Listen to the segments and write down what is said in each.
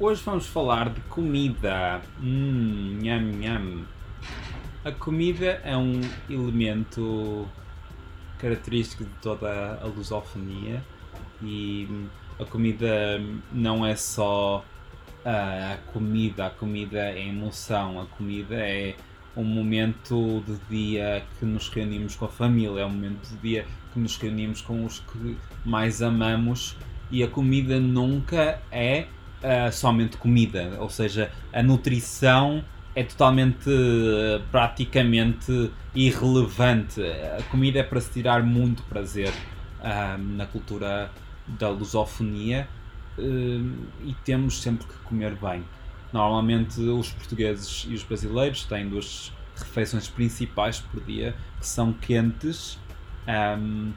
Hoje vamos falar de comida. Hum, nham, nham. A comida é um elemento característico de toda a lusofonia e a comida não é só a comida, a comida é emoção, a comida é um momento do dia que nos reunimos com a família, é um momento do dia que nos reunimos com os que mais amamos e a comida nunca é uh, somente comida, ou seja, a nutrição é totalmente, uh, praticamente irrelevante. A comida é para se tirar muito prazer uh, na cultura da lusofonia e temos sempre que comer bem. Normalmente os portugueses e os brasileiros têm duas refeições principais por dia que são quentes um,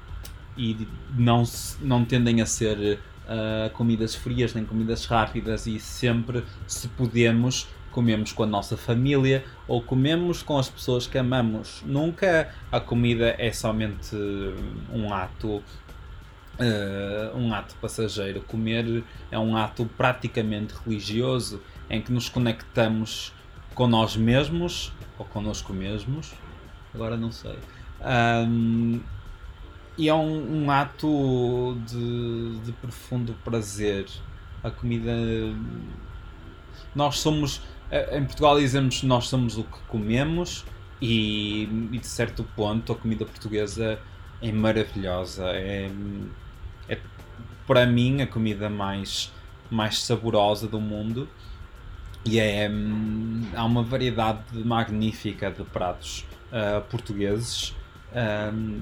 e não, não tendem a ser uh, comidas frias nem comidas rápidas e sempre, se podemos, comemos com a nossa família ou comemos com as pessoas que amamos. Nunca a comida é somente um ato. Uh, um ato passageiro. Comer é um ato praticamente religioso em que nos conectamos com nós mesmos ou connosco mesmos. Agora não sei. Um, e é um, um ato de, de, profundo prazer. A comida. Nós somos. Em Portugal dizemos nós somos o que comemos, e, e de certo ponto a comida portuguesa é maravilhosa. É, é para mim a comida mais, mais saborosa do mundo. E é, há uma variedade magnífica de pratos uh, portugueses. Um,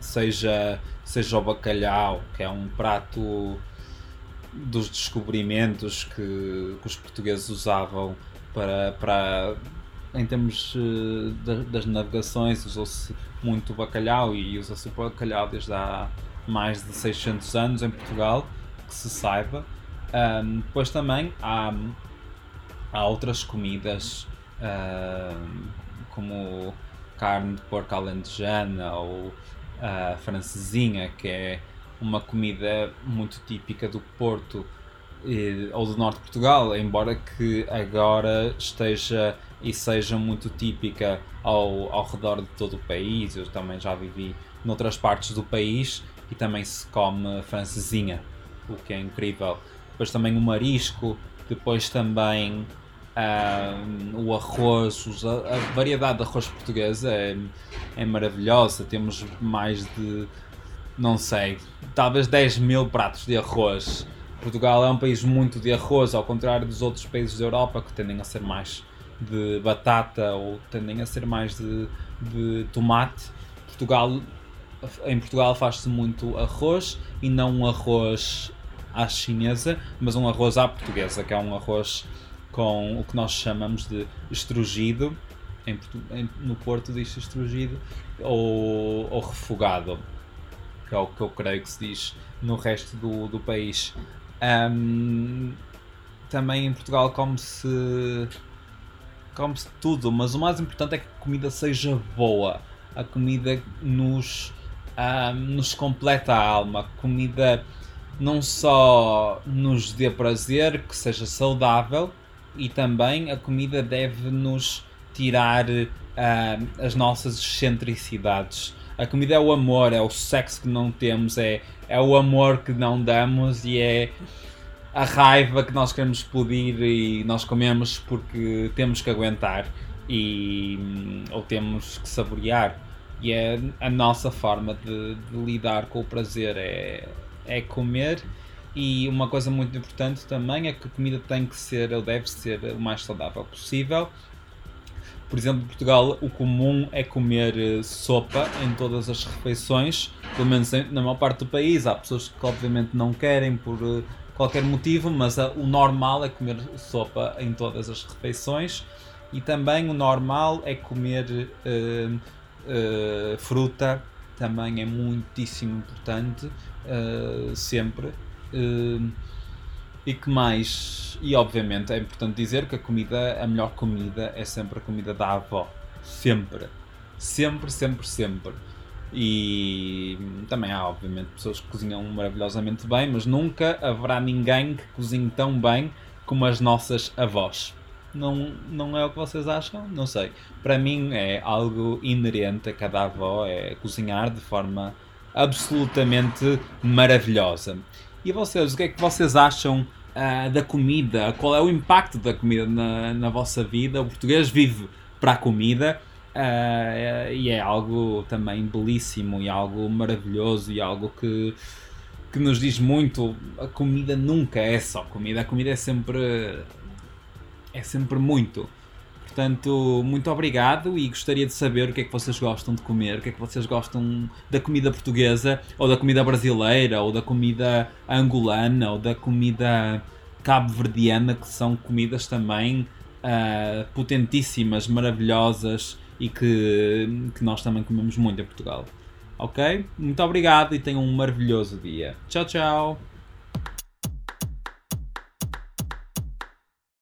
seja, seja o bacalhau, que é um prato dos descobrimentos que, que os portugueses usavam para, para em termos uh, das navegações, usou-se muito o bacalhau e usa-se o bacalhau desde há mais de 600 anos em Portugal, que se saiba. Um, depois também há, há outras comidas, uh, como carne de porco alentejana ou a francesinha, que é uma comida muito típica do Porto eh, ou do norte de Portugal, embora que agora esteja e seja muito típica ao, ao redor de todo o país. Eu também já vivi noutras partes do país e também se come francesinha, o que é incrível. Depois também o marisco, depois também o arroz, a, variedade de arroz portuguesa é, é maravilhosa. Temos mais de, não sei, talvez 10 mil pratos de arroz. Portugal é um país muito de arroz, ao contrário dos outros países da Europa que tendem a ser mais de batata ou tendem a ser mais de, de tomate. Portugal, em Portugal faz-se muito arroz e não um arroz à chinesa, mas um arroz à portuguesa, que é um arroz com o que nós chamamos de estrugido, em, em, no Porto diz estrugido, ou, ou, refogado, que é o que eu creio que se diz no resto do, do país. Um, também em Portugal come-se come-se tudo, mas o mais importante é que a comida seja boa. A comida nos, um, nos completa a alma. A comida não só nos dê prazer, que seja saudável, e também a comida deve nos tirar uh, as nossas excentricidades. A comida é o amor, é o sexo que não temos, é, é o amor que não damos e é a raiva que nós queremos explodir e nós comemos porque temos que aguentar e, ou temos que saborear. E é a nossa forma de, de lidar com o prazer, é, é comer e uma coisa muito importante também é que a comida tem que ser, ou deve ser, o mais saudável possível. Por exemplo, em Portugal, o comum é comer eh, sopa em todas as refeições, pelo menos na maior parte do país. Há pessoas que, obviamente, não querem por eh, qualquer motivo, mas o normal é comer sopa em todas as refeições. E também o normal é comer uh, uh, fruta, também é muitíssimo importante, uh, sempre Uh, e que mais? E obviamente é importante dizer que a comida, a melhor comida é sempre a comida da avó. Sempre. Sempre, sempre, sempre. E também há, obviamente, pessoas que cozinham maravilhosamente bem, mas nunca haverá ninguém que cozinhe tão bem como as nossas avós. Não, não é o que vocês acham? Não sei. Para mim é algo inerente a cada avó, é cozinhar de forma absolutamente maravilhosa. E vocês, o que é que vocês acham uh, da comida? Qual é o impacto da comida na, na vossa vida? O português vive para a comida uh, e é algo também belíssimo e algo maravilhoso e algo que, que nos diz muito. A comida nunca é só comida, a comida é sempre. é sempre muito. Portanto, muito obrigado e gostaria de saber o que é que vocês gostam de comer, o que é que vocês gostam da comida portuguesa, ou da comida brasileira, ou da comida angolana, ou da comida cabo-verdiana, que são comidas também uh, potentíssimas, maravilhosas e que, que nós também comemos muito em Portugal. Ok? Muito obrigado e tenham um maravilhoso dia. Tchau, tchau!